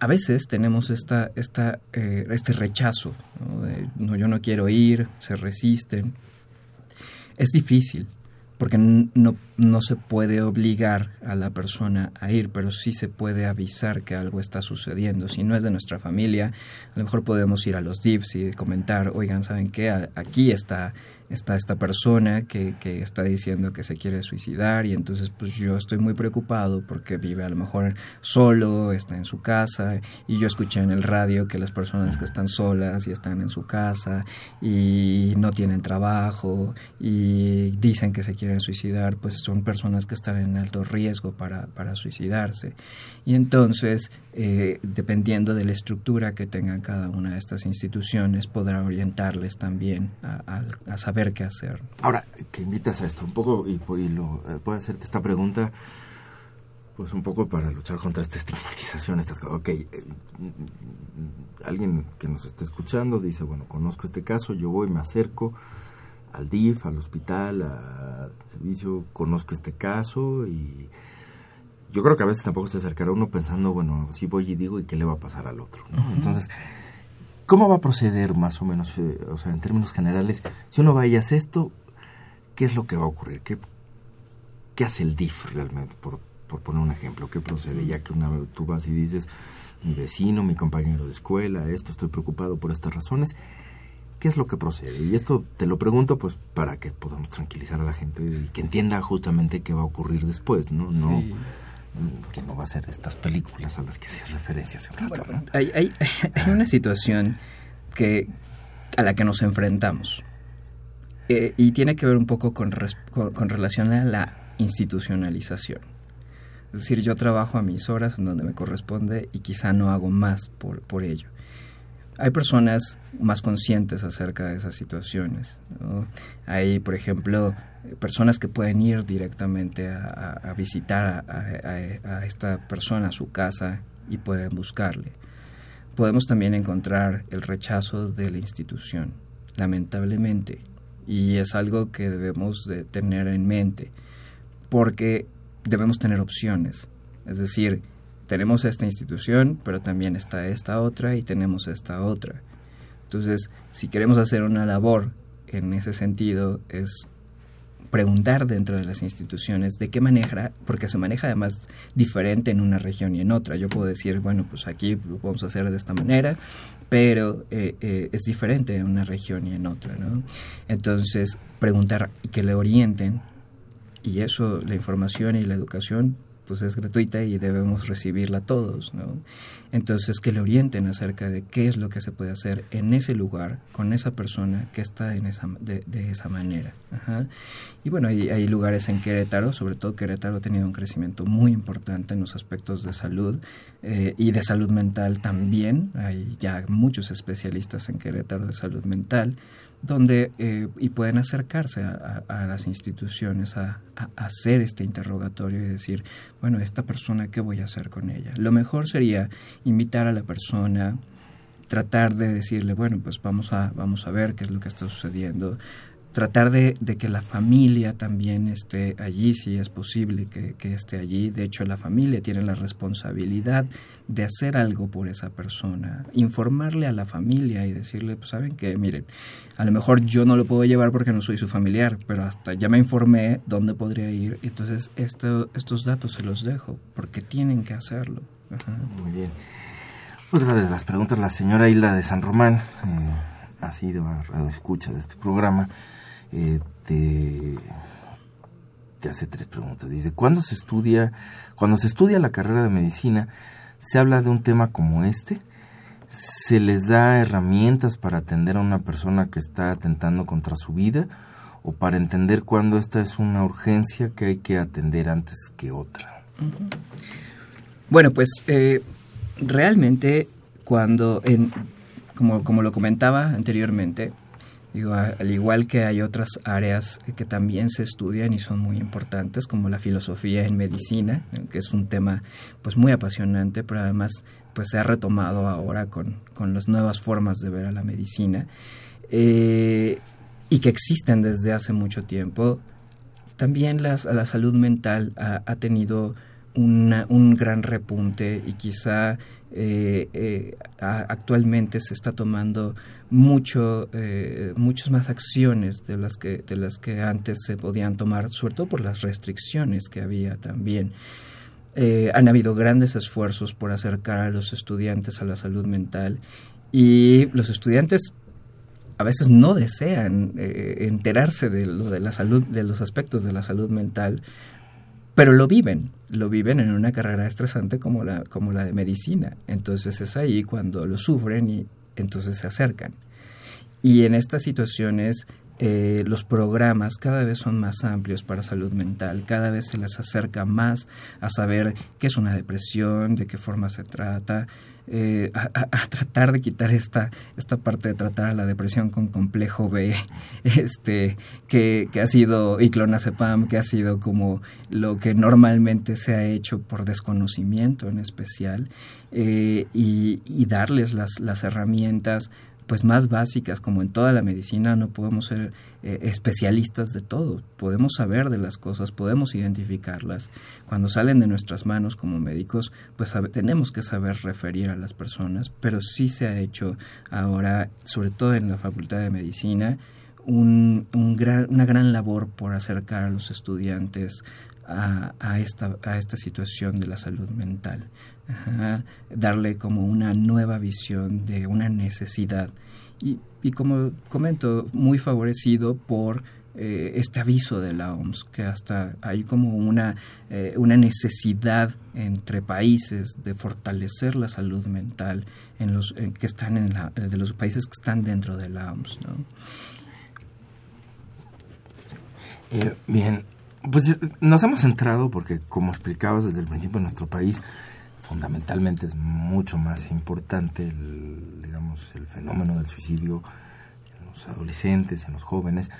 A veces tenemos esta, esta, eh, este rechazo, ¿no? yo no quiero ir, se resisten. Es difícil, porque no, no se puede obligar a la persona a ir, pero sí se puede avisar que algo está sucediendo. Si no es de nuestra familia, a lo mejor podemos ir a los DIVs y comentar, oigan, ¿saben qué? Aquí está está esta persona que, que, está diciendo que se quiere suicidar y entonces pues yo estoy muy preocupado porque vive a lo mejor solo, está en su casa y yo escuché en el radio que las personas que están solas y están en su casa y no tienen trabajo y dicen que se quieren suicidar, pues son personas que están en alto riesgo para, para suicidarse. Y entonces, eh, dependiendo de la estructura que tenga cada una de estas instituciones, podrá orientarles también a, a saber qué hacer. Ahora, que invitas a esto un poco y, lo, eh, puedo hacerte esta pregunta, pues un poco para luchar contra esta estigmatización, estas cosas. Ok, eh, alguien que nos esté escuchando dice, bueno, conozco este caso, yo voy, me acerco al DIF, al hospital, al servicio, conozco este caso y yo creo que a veces tampoco se acercará uno pensando, bueno, si voy y digo, ¿y qué le va a pasar al otro? Entonces, ¿Cómo va a proceder más o menos, eh, o sea, en términos generales? Si uno va y hace esto, ¿qué es lo que va a ocurrir? ¿Qué, hace el DIF realmente, por, por poner un ejemplo? ¿Qué procede? Ya que una tú vas y dices, mi vecino, mi compañero de escuela, esto, estoy preocupado por estas razones. ¿Qué es lo que procede? Y esto te lo pregunto pues para que podamos tranquilizar a la gente y que entienda justamente qué va a ocurrir después, ¿no? No que no va a ser estas películas a las que hacía referencia hace un rato. hay, hay, una situación que, a la que nos enfrentamos eh, y tiene que ver un poco con, con, relación a la institucionalización. Es decir, yo trabajo a mis horas en donde me corresponde y quizá no hago más por, por ello. Hay personas más conscientes acerca de esas situaciones. Hay, por ejemplo, personas que pueden ir directamente a, visitar a, esta persona a su casa y pueden buscarle. Podemos también encontrar el rechazo de la institución, lamentablemente, y es algo que debemos de tener en mente, porque debemos tener opciones, es decir, tenemos esta institución, pero también está esta otra y tenemos esta otra. Entonces, si queremos hacer una labor en ese sentido, es preguntar dentro de las instituciones de qué manera, porque se maneja además diferente en una región y en otra. Yo puedo decir, bueno, pues aquí lo vamos a hacer de esta manera, pero eh, eh, es diferente en una región y en otra, ¿no? Entonces, preguntar y que le orienten, y eso, la información y la educación, pues es gratuita y debemos recibirla todos, ¿no? Entonces, que le orienten acerca de qué es lo que se puede hacer en ese lugar, con esa persona que está en esa, de, esa manera. Y bueno, hay, hay, lugares en Querétaro, sobre todo Querétaro ha tenido un crecimiento muy importante en los aspectos de salud eh, y de salud mental también. Hay ya muchos especialistas en Querétaro de salud mental donde eh, y pueden acercarse a, las instituciones a, hacer este interrogatorio y decir, bueno, esta persona, ¿qué voy a hacer con ella? Lo mejor sería invitar a la persona, tratar de decirle, bueno, pues vamos a, vamos a ver qué es lo que está sucediendo, tratar de, que la familia también esté allí, si es posible que, esté allí. De hecho, la familia tiene la responsabilidad de hacer algo por esa persona, informarle a la familia y decirle, pues saben que, miren, a lo mejor yo no lo puedo llevar porque no soy su familiar, pero hasta ya me informé dónde podría ir. Entonces, esto, estos datos se los dejo porque tienen que hacerlo. Muy bien. Otra de las preguntas, la señora Hilda de San Román. Eh, ha sido a escucha de este programa eh, te, hace tres preguntas. Dice, ¿cuándo se estudia, cuando se estudia la carrera de medicina, se habla de un tema como este? ¿Se les da herramientas para atender a una persona que está atentando contra su vida? ¿O para entender cuándo esta es una urgencia que hay que atender antes que otra? Bueno, pues eh, realmente cuando, en, como, como lo comentaba anteriormente, Digo, al igual que hay otras áreas que también se estudian y son muy importantes, como la filosofía en medicina, que es un tema pues muy apasionante, pero además pues se ha retomado ahora con, con las nuevas formas de ver a la medicina eh, y que existen desde hace mucho tiempo. También la salud mental ha, ha tenido un gran repunte y quizá eh, eh, actualmente se está tomando mucho eh, muchas más acciones de las que de las que antes se podían tomar sobre todo por las restricciones que había también. Han habido grandes esfuerzos por acercar a los estudiantes a la salud mental y los estudiantes a veces no desean enterarse de lo de la salud de los aspectos de la salud mental pero lo viven, lo viven en una carrera estresante como la, como la de medicina. Entonces es ahí cuando lo sufren y entonces se acercan. Y en estas situaciones eh, los programas cada vez son más amplios para salud mental, cada vez se les acerca más a saber qué es una depresión, de qué forma se trata, eh, a, tratar de quitar esta, esta parte de tratar a la depresión con complejo B, este, que, que ha sido, y clonazepam, que ha sido como lo que normalmente se ha hecho por desconocimiento en especial, eh, y, y, darles las, las herramientas pues más básicas, como en toda la medicina, no podemos ser eh, especialistas de todo, podemos saber de las cosas, podemos identificarlas. Cuando salen de nuestras manos como médicos, pues tenemos que saber referir a las personas, pero sí se ha hecho ahora, sobre todo en la Facultad de Medicina, un, una gran labor por acercar a los estudiantes a, a, esta, a esta situación de la salud mental darle como una nueva visión de una necesidad. Y, y como comento, muy favorecido por eh, este aviso de la OMS, que hasta hay como una, eh, una necesidad entre países de fortalecer la salud mental en los que están en la, de los países que están dentro de la OMS. ¿no? Eh, bien, pues nos hemos centrado porque, como explicabas desde el principio, en nuestro país fundamentalmente es mucho más importante el, digamos, el fenómeno del suicidio en los adolescentes, en los jóvenes,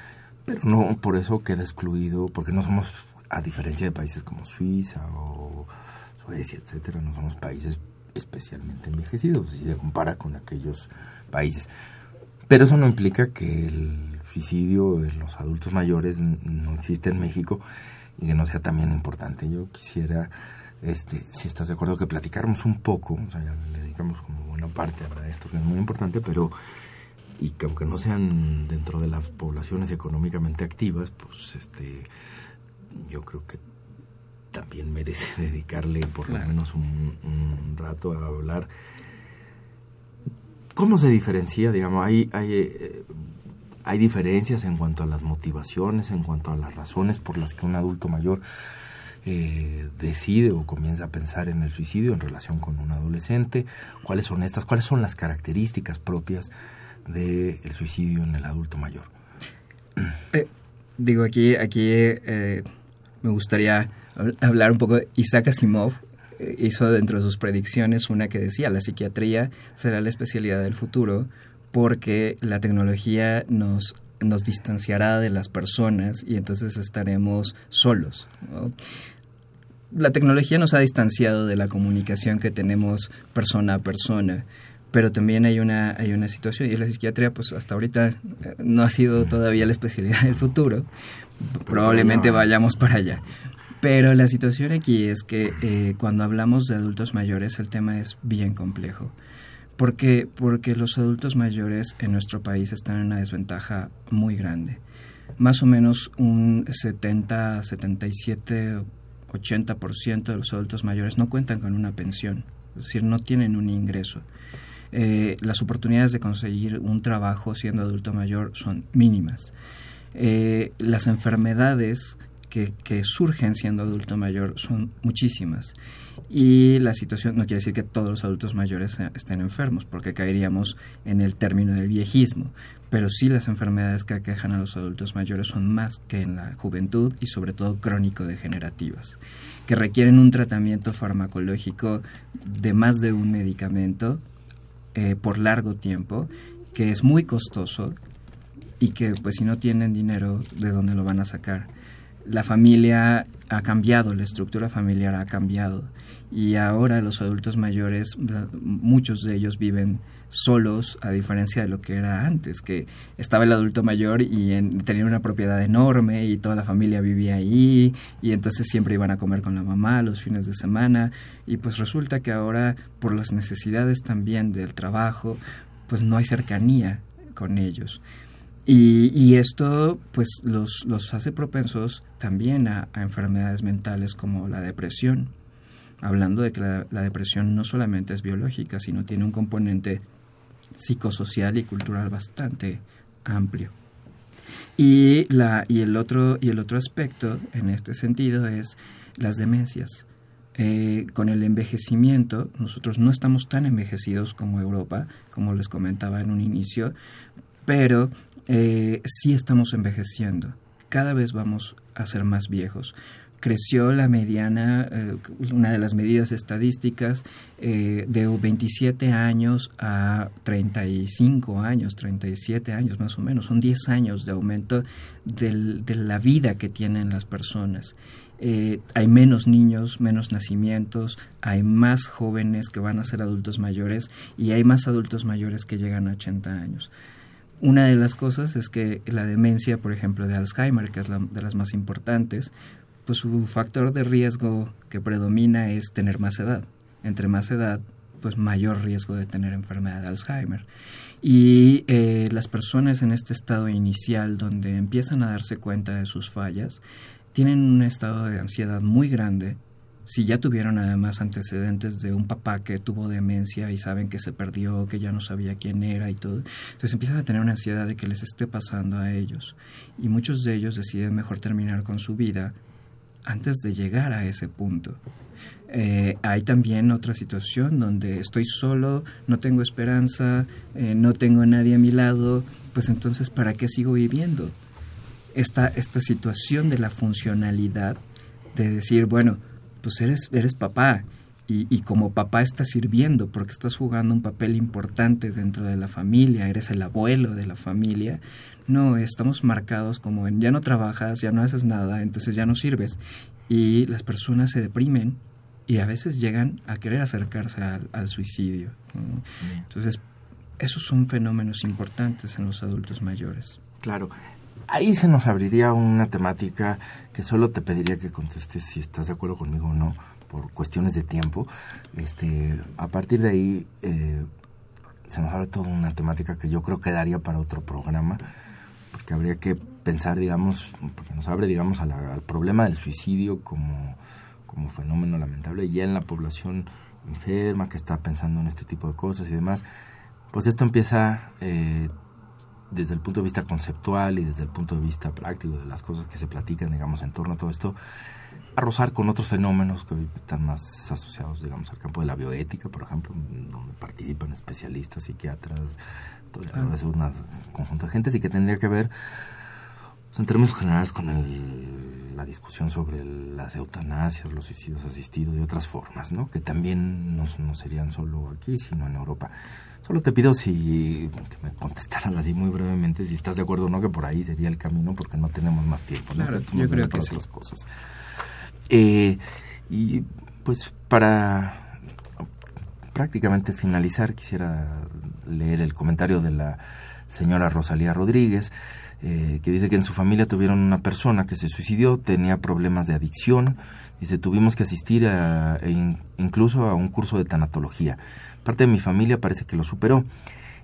pero no por eso queda excluido, porque no somos, a diferencia de países como Suiza o Suecia, etcétera, no somos países especialmente envejecidos si se compara con aquellos países. Pero eso no implica que el suicidio en los adultos mayores no exista en México y que no sea también importante. Yo quisiera este, si estás de acuerdo, que platicáramos un poco, o sea, ya le dedicamos como buena parte a esto que es muy importante, pero y que aunque no sean dentro de las poblaciones económicamente activas, pues este yo creo que también merece dedicarle por lo menos un, rato a hablar. ¿Cómo se diferencia? Digamos, hay, hay, eh, hay diferencias en cuanto a las motivaciones, en cuanto a las razones por las que un adulto mayor eh, decide o comienza a pensar en el suicidio en relación con un adolescente. ¿Cuáles son estas? ¿Cuáles son las características propias del suicidio en el adulto mayor? Eh, digo, aquí, aquí me gustaría hablar un poco. Isaac Asimov eh, hizo dentro de sus predicciones una que decía, la psiquiatría será la especialidad del futuro porque la tecnología nos nos distanciará de las personas y entonces estaremos solos. La tecnología nos ha distanciado de la comunicación que tenemos persona a persona, pero también hay una, hay una situación, y la psiquiatría pues hasta ahorita eh, no ha sido todavía la especialidad del futuro, probablemente vayamos para allá. Pero la situación aquí es que eh, cuando hablamos de adultos mayores el tema es bien complejo. Porque, porque los adultos mayores en nuestro país están en una desventaja muy grande. Más o menos un 70, 77, 80% de los adultos mayores no cuentan con una pensión, es decir, no tienen un ingreso. Eh, las oportunidades de conseguir un trabajo siendo adulto mayor son mínimas. Eh, las enfermedades que, surgen siendo adulto mayor son muchísimas. Y la situación no quiere decir que todos los adultos mayores estén enfermos, porque caeríamos en el término del viejismo. Pero sí las enfermedades que aquejan a los adultos mayores son más que en la juventud y sobre todo crónico-degenerativas, que requieren un tratamiento farmacológico de más de un medicamento eh, por largo tiempo, que es muy costoso y que pues si no tienen dinero, ¿de dónde lo van a sacar? La familia ha cambiado, la estructura familiar ha cambiado y ahora los adultos mayores, muchos de ellos viven solos a diferencia de lo que era antes, que estaba el adulto mayor y tenía una propiedad enorme y toda la familia vivía ahí y entonces siempre iban a comer con la mamá los fines de semana y pues resulta que ahora por las necesidades también del trabajo pues no hay cercanía con ellos. Y, esto pues los, los, hace propensos también a, enfermedades mentales como la depresión, hablando de que la, depresión no solamente es biológica, sino tiene un componente psicosocial y cultural bastante amplio. Y, la, y, el otro, y el otro aspecto en este sentido es las demencias. Eh, con el envejecimiento, nosotros no estamos tan envejecidos como Europa, como les comentaba en un inicio, pero eh, sí estamos envejeciendo. Cada vez vamos a ser más viejos. Creció la mediana, eh, una de las medidas estadísticas, eh, de 27 años a 35 años, 37 años más o menos. Son 10 años de aumento de la vida que tienen las personas. hay menos niños, menos nacimientos, hay más jóvenes que van a ser adultos mayores y hay más adultos mayores que llegan a 80 años. Una de las cosas es que la demencia, por ejemplo, de Alzheimer, que es la, de las más importantes, pues su factor de riesgo que predomina es tener más edad. Entre más edad, pues mayor riesgo de tener enfermedad de Alzheimer. Y eh, las personas en este estado inicial, donde empiezan a darse cuenta de sus fallas, tienen un estado de ansiedad muy grande si ya tuvieron además antecedentes de un papá que tuvo demencia y saben que se perdió, que ya no sabía quién era y todo, entonces empiezan a tener una ansiedad de que les esté pasando a ellos. Y muchos de ellos deciden mejor terminar con su vida antes de llegar a ese punto. Eh, hay también otra situación donde estoy solo, no tengo esperanza, eh, no tengo nadie a mi lado, pues entonces ¿para qué sigo viviendo? Esta, esta situación de la funcionalidad, de decir, bueno, pues eres, eres papá y, y, como papá estás sirviendo porque estás jugando un papel importante dentro de la familia, eres el abuelo de la familia. No, estamos marcados como en ya no trabajas, ya no haces nada, entonces ya no sirves. Y las personas se deprimen y a veces llegan a querer acercarse al, suicidio. Entonces, esos son fenómenos importantes en los adultos mayores. Claro ahí se nos abriría una temática que solo te pediría que contestes si estás de acuerdo conmigo o no, por cuestiones de tiempo. Este, a partir de ahí, eh, se nos abre toda una temática que yo creo que daría para otro programa, porque habría que pensar, digamos, porque nos abre, digamos, al problema del suicidio como, como fenómeno lamentable ya en la población enferma que está pensando en este tipo de cosas y demás. Pues esto empieza eh, desde el punto de vista conceptual y desde el punto de vista práctico de las cosas que se platican, digamos, en torno a todo esto, a rozar con otros fenómenos que están más asociados, digamos, al campo de la bioética, por ejemplo, donde participan especialistas, psiquiatras, todo, un conjunto de gentes y que tendría que ver en términos generales con la discusión sobre las eutanasias, los suicidios asistidos y otras formas, ¿no? que también no, no, serían solo aquí, sino en Europa. Solo te pido si que me contestaran así muy brevemente si estás de acuerdo o no que por ahí sería el camino porque no tenemos más tiempo. Claro, yo creo que sí. Cosas. Eh, y pues para prácticamente finalizar quisiera leer el comentario de la señora Rosalía Rodríguez eh, que dice que en su familia tuvieron una persona que se suicidió, tenía problemas de adicción, dice, tuvimos que asistir a, e incluso a un curso de tanatología. Parte de mi familia parece que lo superó.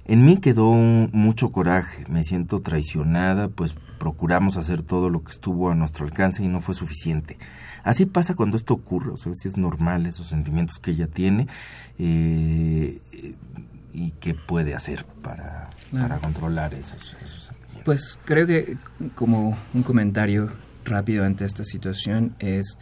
En mí quedó mucho coraje, me siento traicionada, pues procuramos hacer todo lo que estuvo a nuestro alcance y no fue suficiente. Así pasa cuando esto ocurre, o sea, si es normal esos sentimientos que ella tiene eh, y qué puede hacer para, para controlar esos, esos pues creo que como un comentario rápido ante esta situación es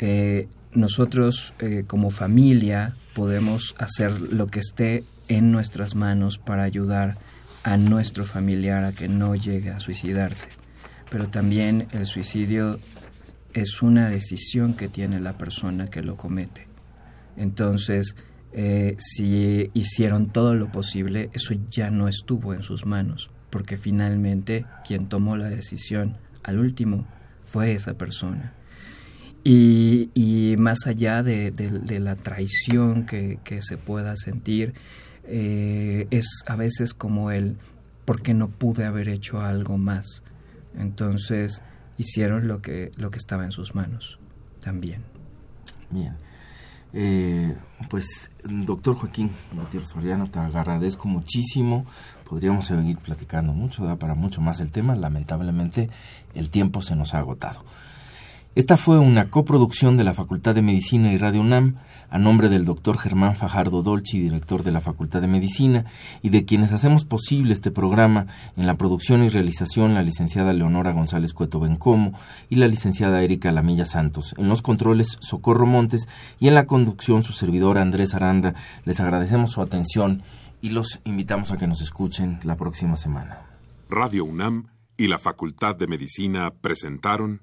eh, nosotros eh, como familia podemos hacer lo que esté en nuestras manos para ayudar a nuestro familiar a que no llegue a suicidarse. Pero también el suicidio es una decisión que tiene la persona que lo comete. Entonces, eh, si hicieron todo lo posible, eso ya no estuvo en sus manos porque finalmente quien tomó la decisión al último fue esa persona. Y, más allá de, la traición que, se pueda sentir, eh, es a veces como el, ¿por qué no pude haber hecho algo más? Entonces hicieron lo que, lo que estaba en sus manos también. Bien. Eh, pues, doctor Joaquín Gutiérrez Soriano, te agradezco muchísimo. Podríamos seguir platicando mucho, da para mucho más el tema. Lamentablemente, el tiempo se nos ha agotado. Esta fue una coproducción de la Facultad de Medicina y Radio UNAM a nombre del doctor Germán Fajardo Dolci, director de la Facultad de Medicina, y de quienes hacemos posible este programa en la producción y realización la licenciada Leonora González Cueto Bencomo y la licenciada Erika Lamilla Santos, en los controles Socorro Montes y en la conducción su servidor Andrés Aranda. Les agradecemos su atención y los invitamos a que nos escuchen la próxima semana. Radio UNAM y la Facultad de Medicina presentaron